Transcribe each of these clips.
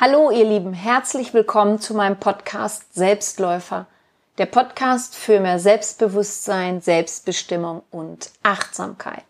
Hallo ihr Lieben, herzlich willkommen zu meinem Podcast Selbstläufer, der Podcast für mehr Selbstbewusstsein, Selbstbestimmung und Achtsamkeit.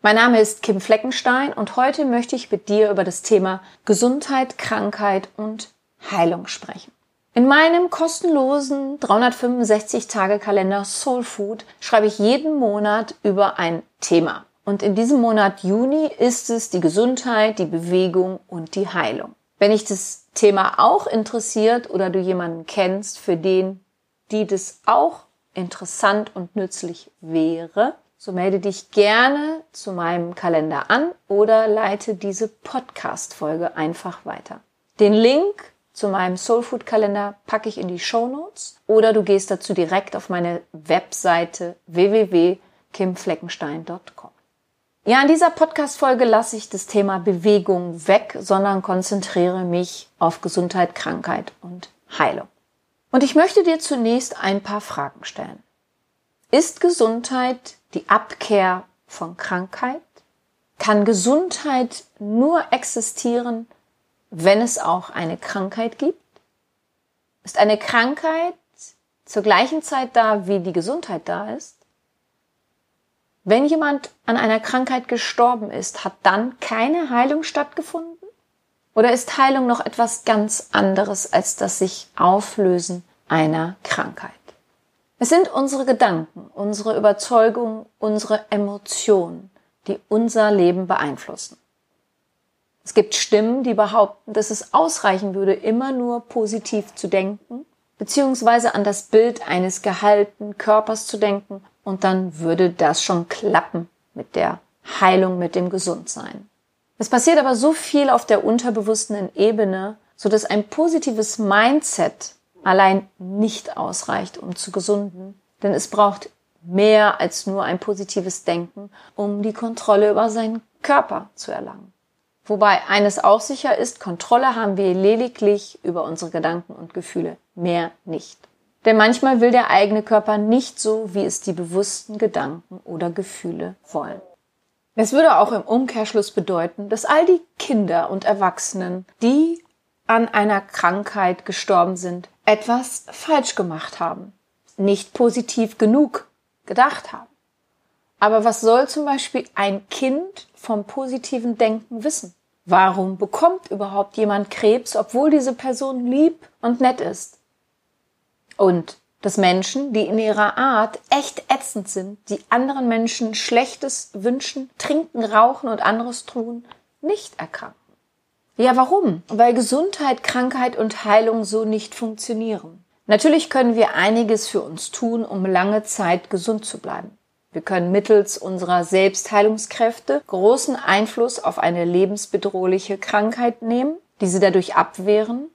Mein Name ist Kim Fleckenstein und heute möchte ich mit dir über das Thema Gesundheit, Krankheit und Heilung sprechen. In meinem kostenlosen 365-Tage-Kalender Soul Food schreibe ich jeden Monat über ein Thema. Und in diesem Monat Juni ist es die Gesundheit, die Bewegung und die Heilung. Wenn dich das Thema auch interessiert oder du jemanden kennst, für den die das auch interessant und nützlich wäre, so melde dich gerne zu meinem Kalender an oder leite diese Podcast-Folge einfach weiter. Den Link zu meinem Soulfood Kalender packe ich in die Show Notes oder du gehst dazu direkt auf meine Webseite www.kimfleckenstein.com. Ja, in dieser Podcast-Folge lasse ich das Thema Bewegung weg, sondern konzentriere mich auf Gesundheit, Krankheit und Heilung. Und ich möchte dir zunächst ein paar Fragen stellen. Ist Gesundheit die Abkehr von Krankheit? Kann Gesundheit nur existieren, wenn es auch eine Krankheit gibt? Ist eine Krankheit zur gleichen Zeit da, wie die Gesundheit da ist? Wenn jemand an einer Krankheit gestorben ist, hat dann keine Heilung stattgefunden? Oder ist Heilung noch etwas ganz anderes als das sich Auflösen einer Krankheit? Es sind unsere Gedanken, unsere Überzeugungen, unsere Emotionen, die unser Leben beeinflussen. Es gibt Stimmen, die behaupten, dass es ausreichen würde, immer nur positiv zu denken, beziehungsweise an das Bild eines gehaltenen Körpers zu denken und dann würde das schon klappen mit der Heilung, mit dem Gesundsein. Es passiert aber so viel auf der unterbewussten Ebene, so dass ein positives Mindset allein nicht ausreicht, um zu gesunden. Denn es braucht mehr als nur ein positives Denken, um die Kontrolle über seinen Körper zu erlangen. Wobei eines auch sicher ist, Kontrolle haben wir lediglich über unsere Gedanken und Gefühle, mehr nicht. Denn manchmal will der eigene Körper nicht so, wie es die bewussten Gedanken oder Gefühle wollen. Es würde auch im Umkehrschluss bedeuten, dass all die Kinder und Erwachsenen, die an einer Krankheit gestorben sind, etwas falsch gemacht haben, nicht positiv genug gedacht haben. Aber was soll zum Beispiel ein Kind vom positiven Denken wissen? Warum bekommt überhaupt jemand Krebs, obwohl diese Person lieb und nett ist? Und dass Menschen, die in ihrer Art echt ätzend sind, die anderen Menschen Schlechtes wünschen, trinken, rauchen und anderes tun, nicht erkranken. Ja, warum? Weil Gesundheit, Krankheit und Heilung so nicht funktionieren. Natürlich können wir einiges für uns tun, um lange Zeit gesund zu bleiben. Wir können mittels unserer Selbstheilungskräfte großen Einfluss auf eine lebensbedrohliche Krankheit nehmen, diese dadurch abwehren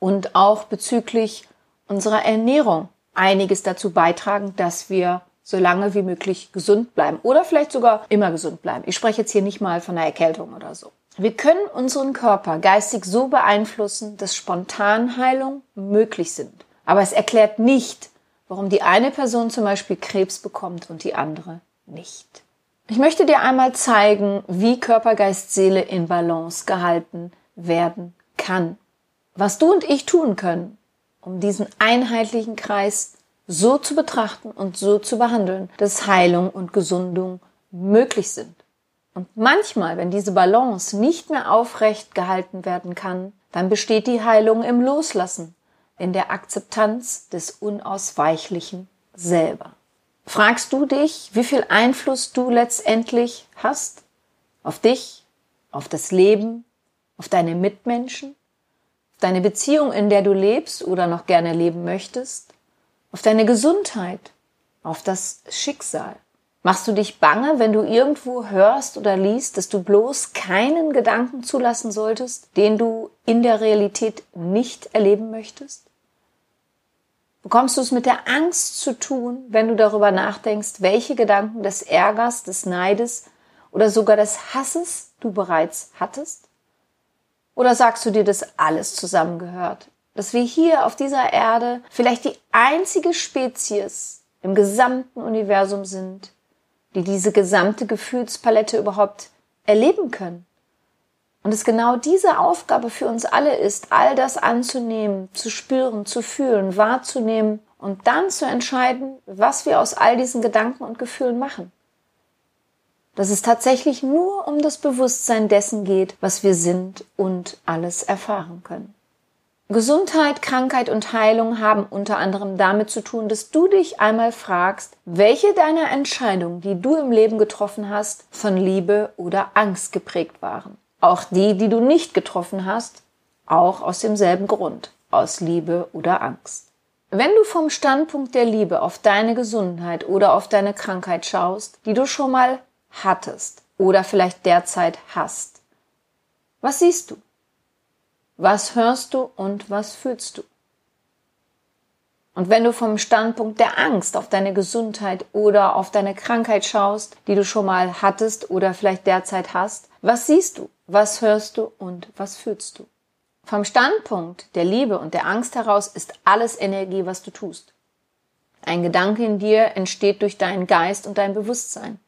und auch bezüglich unserer Ernährung einiges dazu beitragen, dass wir so lange wie möglich gesund bleiben oder vielleicht sogar immer gesund bleiben. Ich spreche jetzt hier nicht mal von einer Erkältung oder so. Wir können unseren Körper geistig so beeinflussen, dass Spontanheilung möglich sind. Aber es erklärt nicht, warum die eine Person zum Beispiel Krebs bekommt und die andere nicht. Ich möchte dir einmal zeigen, wie Körper, Geist, Seele in Balance gehalten werden kann. Was du und ich tun können, um diesen einheitlichen Kreis so zu betrachten und so zu behandeln, dass Heilung und Gesundung möglich sind. Und manchmal, wenn diese Balance nicht mehr aufrecht gehalten werden kann, dann besteht die Heilung im Loslassen, in der Akzeptanz des Unausweichlichen selber. Fragst du dich, wie viel Einfluss du letztendlich hast? Auf dich, auf das Leben, auf deine Mitmenschen? Deine Beziehung, in der du lebst oder noch gerne leben möchtest, auf deine Gesundheit, auf das Schicksal. Machst du dich bange, wenn du irgendwo hörst oder liest, dass du bloß keinen Gedanken zulassen solltest, den du in der Realität nicht erleben möchtest? Bekommst du es mit der Angst zu tun, wenn du darüber nachdenkst, welche Gedanken des Ärgers, des Neides oder sogar des Hasses du bereits hattest? Oder sagst du dir, dass alles zusammengehört? Dass wir hier auf dieser Erde vielleicht die einzige Spezies im gesamten Universum sind, die diese gesamte Gefühlspalette überhaupt erleben können? Und es genau diese Aufgabe für uns alle ist, all das anzunehmen, zu spüren, zu fühlen, wahrzunehmen und dann zu entscheiden, was wir aus all diesen Gedanken und Gefühlen machen. Dass es tatsächlich nur um das Bewusstsein dessen geht, was wir sind und alles erfahren können. Gesundheit, Krankheit und Heilung haben unter anderem damit zu tun, dass du dich einmal fragst, welche deiner Entscheidungen, die du im Leben getroffen hast, von Liebe oder Angst geprägt waren. Auch die, die du nicht getroffen hast, auch aus demselben Grund, aus Liebe oder Angst. Wenn du vom Standpunkt der Liebe auf deine Gesundheit oder auf deine Krankheit schaust, die du schon mal hattest oder vielleicht derzeit hast, was siehst du? Was hörst du und was fühlst du? Und wenn du vom Standpunkt der Angst auf deine Gesundheit oder auf deine Krankheit schaust, die du schon mal hattest oder vielleicht derzeit hast, was siehst du, was hörst du und was fühlst du? Vom Standpunkt der Liebe und der Angst heraus ist alles Energie, was du tust. Ein Gedanke in dir entsteht durch deinen Geist und dein Bewusstsein.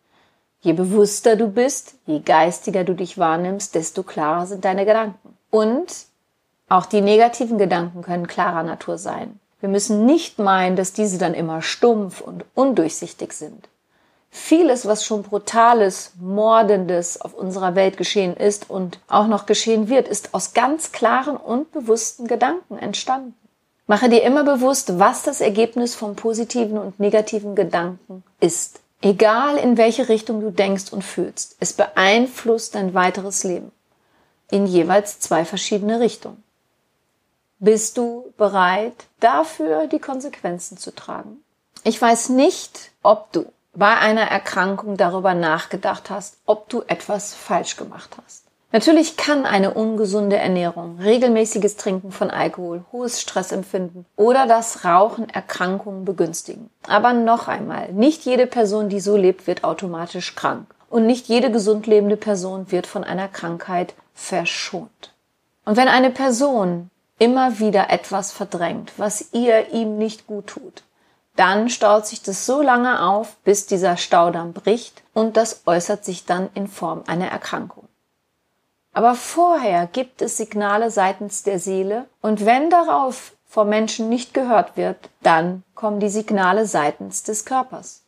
Je bewusster du bist, je geistiger du dich wahrnimmst, desto klarer sind deine Gedanken. Und auch die negativen Gedanken können klarer Natur sein. Wir müssen nicht meinen, dass diese dann immer stumpf und undurchsichtig sind. Vieles, was schon brutales, mordendes auf unserer Welt geschehen ist und auch noch geschehen wird, ist aus ganz klaren und bewussten Gedanken entstanden. Mache dir immer bewusst, was das Ergebnis von positiven und negativen Gedanken ist. Egal in welche Richtung du denkst und fühlst, es beeinflusst dein weiteres Leben. In jeweils zwei verschiedene Richtungen. Bist du bereit, dafür die Konsequenzen zu tragen? Ich weiß nicht, ob du bei einer Erkrankung darüber nachgedacht hast, ob du etwas falsch gemacht hast. Natürlich kann eine ungesunde Ernährung, regelmäßiges Trinken von Alkohol, hohes Stressempfinden oder das Rauchen Erkrankungen begünstigen. Aber noch einmal, nicht jede Person, die so lebt, wird automatisch krank. Und nicht jede gesund lebende Person wird von einer Krankheit verschont. Und wenn eine Person immer wieder etwas verdrängt, was ihr ihm nicht gut tut, dann staut sich das so lange auf, bis dieser Staudamm bricht und das äußert sich dann in Form einer Erkrankung. Aber vorher gibt es Signale seitens der Seele und wenn darauf vor Menschen nicht gehört wird, dann kommen die Signale seitens des Körpers.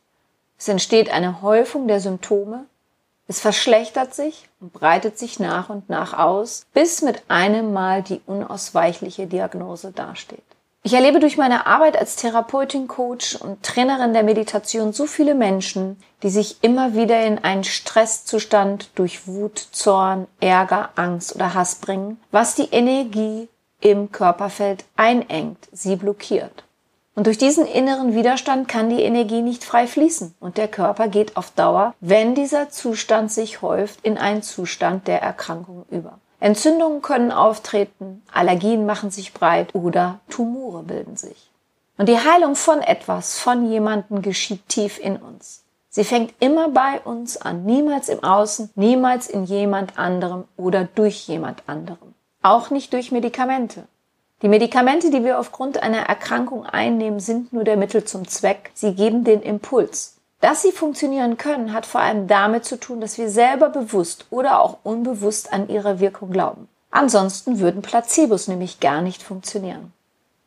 Es entsteht eine Häufung der Symptome, es verschlechtert sich und breitet sich nach und nach aus, bis mit einem Mal die unausweichliche Diagnose dasteht. Ich erlebe durch meine Arbeit als Therapeutin, Coach und Trainerin der Meditation so viele Menschen, die sich immer wieder in einen Stresszustand durch Wut, Zorn, Ärger, Angst oder Hass bringen, was die Energie im Körperfeld einengt, sie blockiert. Und durch diesen inneren Widerstand kann die Energie nicht frei fließen und der Körper geht auf Dauer, wenn dieser Zustand sich häuft, in einen Zustand der Erkrankung über. Entzündungen können auftreten, Allergien machen sich breit oder Tumore bilden sich. Und die Heilung von etwas, von jemandem geschieht tief in uns. Sie fängt immer bei uns an, niemals im Außen, niemals in jemand anderem oder durch jemand anderem. Auch nicht durch Medikamente. Die Medikamente, die wir aufgrund einer Erkrankung einnehmen, sind nur der Mittel zum Zweck. Sie geben den Impuls. Dass sie funktionieren können, hat vor allem damit zu tun, dass wir selber bewusst oder auch unbewusst an ihre Wirkung glauben. Ansonsten würden Placebos nämlich gar nicht funktionieren.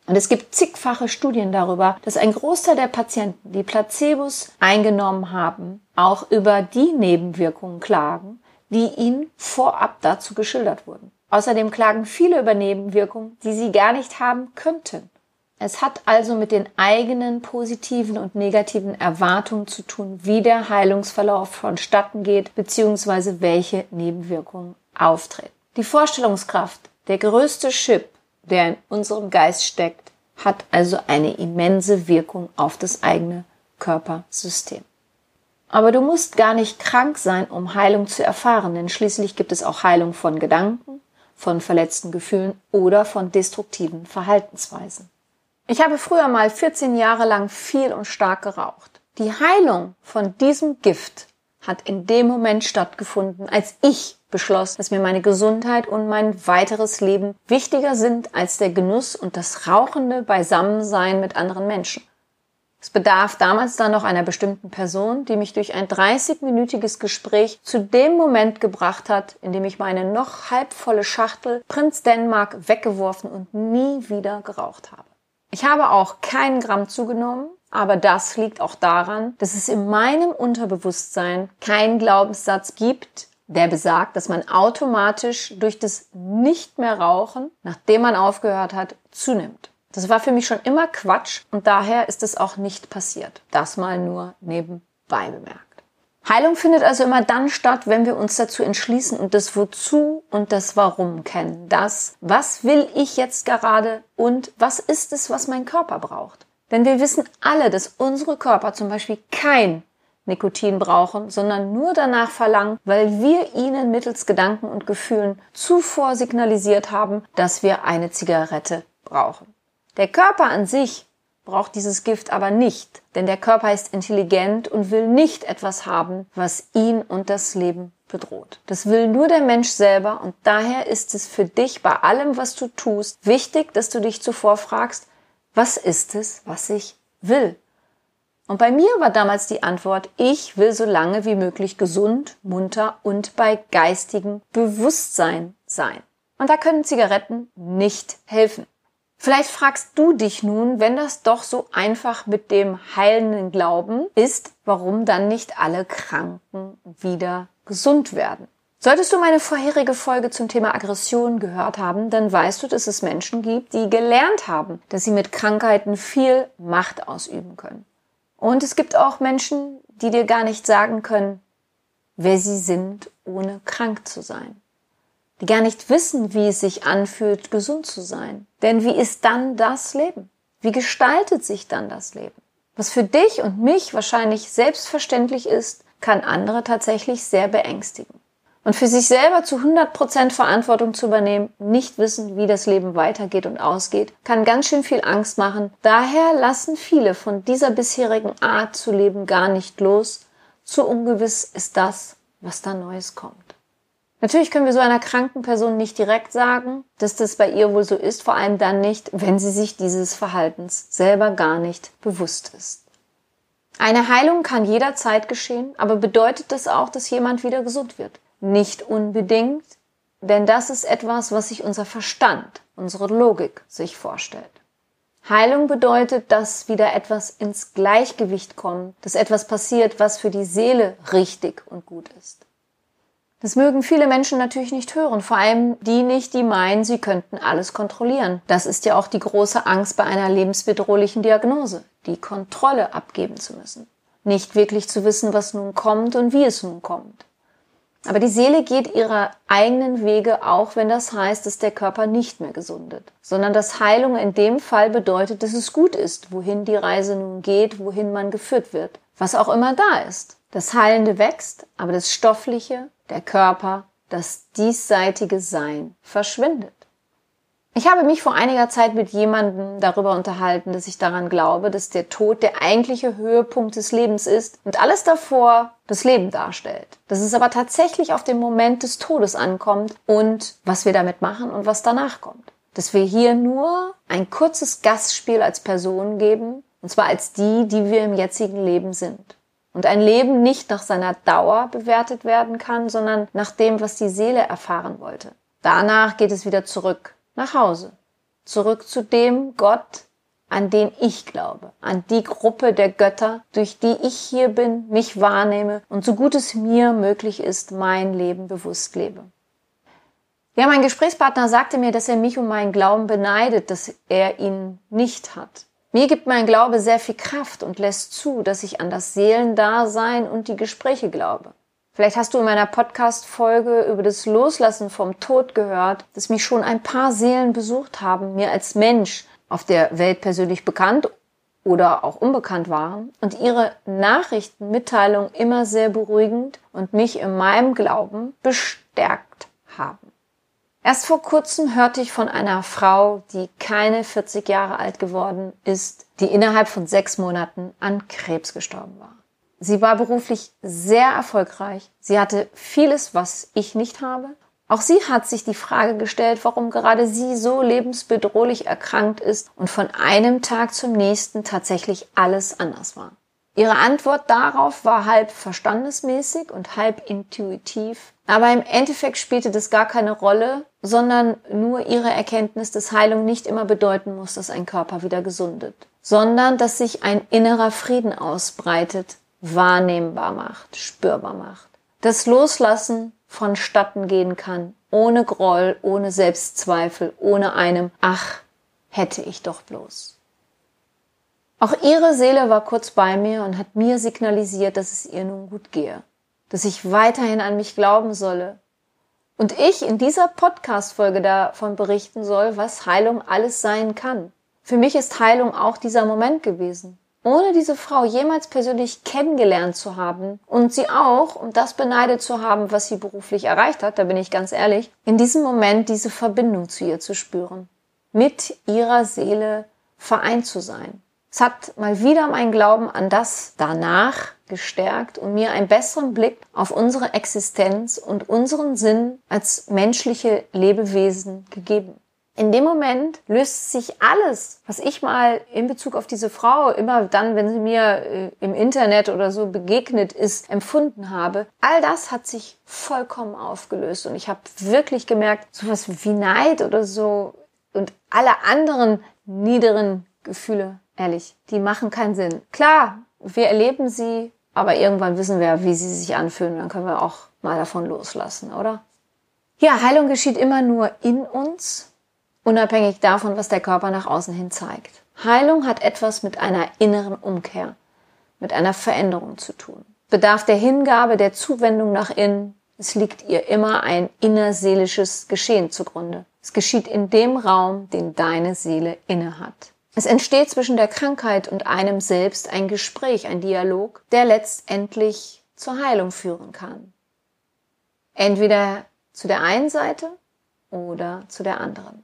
Und es gibt zigfache Studien darüber, dass ein Großteil der Patienten, die Placebos eingenommen haben, auch über die Nebenwirkungen klagen, die ihnen vorab dazu geschildert wurden. Außerdem klagen viele über Nebenwirkungen, die sie gar nicht haben könnten. Es hat also mit den eigenen positiven und negativen Erwartungen zu tun, wie der Heilungsverlauf vonstatten geht, beziehungsweise welche Nebenwirkungen auftreten. Die Vorstellungskraft, der größte Chip, der in unserem Geist steckt, hat also eine immense Wirkung auf das eigene Körpersystem. Aber du musst gar nicht krank sein, um Heilung zu erfahren, denn schließlich gibt es auch Heilung von Gedanken, von verletzten Gefühlen oder von destruktiven Verhaltensweisen. Ich habe früher mal 14 Jahre lang viel und stark geraucht. Die Heilung von diesem Gift hat in dem Moment stattgefunden, als ich beschloss, dass mir meine Gesundheit und mein weiteres Leben wichtiger sind als der Genuss und das rauchende Beisammensein mit anderen Menschen. Es bedarf damals dann noch einer bestimmten Person, die mich durch ein 30-minütiges Gespräch zu dem Moment gebracht hat, in dem ich meine noch halbvolle Schachtel Prinz Dänemark weggeworfen und nie wieder geraucht habe. Ich habe auch keinen Gramm zugenommen, aber das liegt auch daran, dass es in meinem Unterbewusstsein keinen Glaubenssatz gibt, der besagt, dass man automatisch durch das Nicht mehr rauchen, nachdem man aufgehört hat, zunimmt. Das war für mich schon immer Quatsch und daher ist es auch nicht passiert. Das mal nur nebenbei bemerkt. Heilung findet also immer dann statt, wenn wir uns dazu entschließen und das Wozu und das Warum kennen. Das, was will ich jetzt gerade und was ist es, was mein Körper braucht. Denn wir wissen alle, dass unsere Körper zum Beispiel kein Nikotin brauchen, sondern nur danach verlangen, weil wir ihnen mittels Gedanken und Gefühlen zuvor signalisiert haben, dass wir eine Zigarette brauchen. Der Körper an sich braucht dieses Gift aber nicht, denn der Körper ist intelligent und will nicht etwas haben, was ihn und das Leben bedroht. Das will nur der Mensch selber und daher ist es für dich bei allem, was du tust, wichtig, dass du dich zuvor fragst, was ist es, was ich will? Und bei mir war damals die Antwort, ich will so lange wie möglich gesund, munter und bei geistigem Bewusstsein sein. Und da können Zigaretten nicht helfen. Vielleicht fragst du dich nun, wenn das doch so einfach mit dem heilenden Glauben ist, warum dann nicht alle Kranken wieder gesund werden. Solltest du meine vorherige Folge zum Thema Aggression gehört haben, dann weißt du, dass es Menschen gibt, die gelernt haben, dass sie mit Krankheiten viel Macht ausüben können. Und es gibt auch Menschen, die dir gar nicht sagen können, wer sie sind, ohne krank zu sein die gar nicht wissen, wie es sich anfühlt, gesund zu sein. Denn wie ist dann das Leben? Wie gestaltet sich dann das Leben? Was für dich und mich wahrscheinlich selbstverständlich ist, kann andere tatsächlich sehr beängstigen. Und für sich selber zu 100 Prozent Verantwortung zu übernehmen, nicht wissen, wie das Leben weitergeht und ausgeht, kann ganz schön viel Angst machen. Daher lassen viele von dieser bisherigen Art zu leben gar nicht los. Zu ungewiss ist das, was da Neues kommt. Natürlich können wir so einer kranken Person nicht direkt sagen, dass das bei ihr wohl so ist, vor allem dann nicht, wenn sie sich dieses Verhaltens selber gar nicht bewusst ist. Eine Heilung kann jederzeit geschehen, aber bedeutet das auch, dass jemand wieder gesund wird? Nicht unbedingt, denn das ist etwas, was sich unser Verstand, unsere Logik sich vorstellt. Heilung bedeutet, dass wieder etwas ins Gleichgewicht kommt, dass etwas passiert, was für die Seele richtig und gut ist. Das mögen viele Menschen natürlich nicht hören, vor allem die nicht, die meinen, sie könnten alles kontrollieren. Das ist ja auch die große Angst bei einer lebensbedrohlichen Diagnose, die Kontrolle abgeben zu müssen. Nicht wirklich zu wissen, was nun kommt und wie es nun kommt. Aber die Seele geht ihre eigenen Wege, auch wenn das heißt, dass der Körper nicht mehr gesundet, sondern dass Heilung in dem Fall bedeutet, dass es gut ist, wohin die Reise nun geht, wohin man geführt wird, was auch immer da ist. Das Heilende wächst, aber das Stoffliche, der Körper, das diesseitige Sein verschwindet. Ich habe mich vor einiger Zeit mit jemandem darüber unterhalten, dass ich daran glaube, dass der Tod der eigentliche Höhepunkt des Lebens ist und alles davor das Leben darstellt. Dass es aber tatsächlich auf den Moment des Todes ankommt und was wir damit machen und was danach kommt. Dass wir hier nur ein kurzes Gastspiel als Person geben, und zwar als die, die wir im jetzigen Leben sind und ein Leben nicht nach seiner Dauer bewertet werden kann, sondern nach dem, was die Seele erfahren wollte. Danach geht es wieder zurück nach Hause, zurück zu dem Gott, an den ich glaube, an die Gruppe der Götter, durch die ich hier bin, mich wahrnehme und so gut es mir möglich ist, mein Leben bewusst lebe. Ja, mein Gesprächspartner sagte mir, dass er mich um meinen Glauben beneidet, dass er ihn nicht hat. Mir gibt mein Glaube sehr viel Kraft und lässt zu, dass ich an das Seelendasein und die Gespräche glaube. Vielleicht hast du in meiner Podcast-Folge über das Loslassen vom Tod gehört, dass mich schon ein paar Seelen besucht haben, mir als Mensch auf der Welt persönlich bekannt oder auch unbekannt waren und ihre Nachrichten, Mitteilungen immer sehr beruhigend und mich in meinem Glauben bestärkt haben. Erst vor kurzem hörte ich von einer Frau, die keine 40 Jahre alt geworden ist, die innerhalb von sechs Monaten an Krebs gestorben war. Sie war beruflich sehr erfolgreich. Sie hatte vieles, was ich nicht habe. Auch sie hat sich die Frage gestellt, warum gerade sie so lebensbedrohlich erkrankt ist und von einem Tag zum nächsten tatsächlich alles anders war. Ihre Antwort darauf war halb verstandesmäßig und halb intuitiv, aber im Endeffekt spielte das gar keine Rolle, sondern nur ihre Erkenntnis, dass Heilung nicht immer bedeuten muss, dass ein Körper wieder gesundet, sondern dass sich ein innerer Frieden ausbreitet, wahrnehmbar macht, spürbar macht. Das Loslassen vonstatten gehen kann, ohne Groll, ohne Selbstzweifel, ohne einem Ach, hätte ich doch bloß. Auch ihre Seele war kurz bei mir und hat mir signalisiert, dass es ihr nun gut gehe, dass ich weiterhin an mich glauben solle. Und ich in dieser Podcast-Folge davon berichten soll, was Heilung alles sein kann. Für mich ist Heilung auch dieser Moment gewesen. Ohne diese Frau jemals persönlich kennengelernt zu haben und sie auch, um das beneidet zu haben, was sie beruflich erreicht hat, da bin ich ganz ehrlich, in diesem Moment diese Verbindung zu ihr zu spüren. Mit ihrer Seele vereint zu sein. Es hat mal wieder mein Glauben an das danach gestärkt und mir einen besseren Blick auf unsere Existenz und unseren Sinn als menschliche Lebewesen gegeben. In dem Moment löst sich alles, was ich mal in Bezug auf diese Frau immer dann, wenn sie mir äh, im Internet oder so begegnet ist, empfunden habe. All das hat sich vollkommen aufgelöst und ich habe wirklich gemerkt, sowas wie Neid oder so und alle anderen niederen Gefühle Ehrlich, die machen keinen Sinn. Klar, wir erleben sie, aber irgendwann wissen wir, wie sie sich anfühlen. Dann können wir auch mal davon loslassen, oder? Ja, Heilung geschieht immer nur in uns, unabhängig davon, was der Körper nach außen hin zeigt. Heilung hat etwas mit einer inneren Umkehr, mit einer Veränderung zu tun. Bedarf der Hingabe, der Zuwendung nach innen. Es liegt ihr immer ein innerseelisches Geschehen zugrunde. Es geschieht in dem Raum, den deine Seele innehat. Es entsteht zwischen der Krankheit und einem selbst ein Gespräch, ein Dialog, der letztendlich zur Heilung führen kann. Entweder zu der einen Seite oder zu der anderen.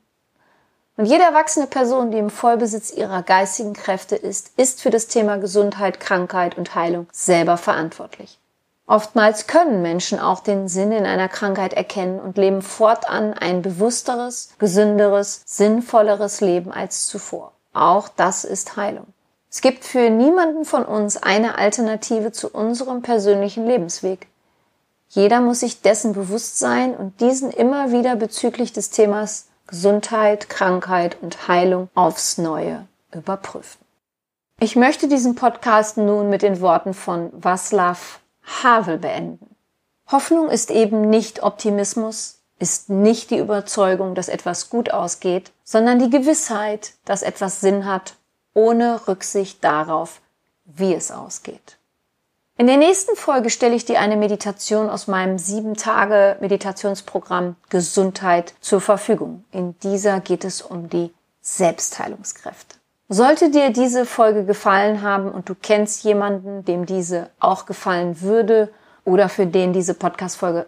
Und jede erwachsene Person, die im Vollbesitz ihrer geistigen Kräfte ist, ist für das Thema Gesundheit, Krankheit und Heilung selber verantwortlich. Oftmals können Menschen auch den Sinn in einer Krankheit erkennen und leben fortan ein bewussteres, gesünderes, sinnvolleres Leben als zuvor. Auch das ist Heilung. Es gibt für niemanden von uns eine Alternative zu unserem persönlichen Lebensweg. Jeder muss sich dessen bewusst sein und diesen immer wieder bezüglich des Themas Gesundheit, Krankheit und Heilung aufs Neue überprüfen. Ich möchte diesen Podcast nun mit den Worten von Václav Havel beenden. Hoffnung ist eben nicht Optimismus, ist nicht die Überzeugung, dass etwas gut ausgeht, sondern die Gewissheit, dass etwas Sinn hat, ohne Rücksicht darauf, wie es ausgeht. In der nächsten Folge stelle ich dir eine Meditation aus meinem sieben Tage Meditationsprogramm Gesundheit zur Verfügung. In dieser geht es um die Selbstheilungskräfte. Sollte dir diese Folge gefallen haben und du kennst jemanden, dem diese auch gefallen würde oder für den diese Podcast-Folge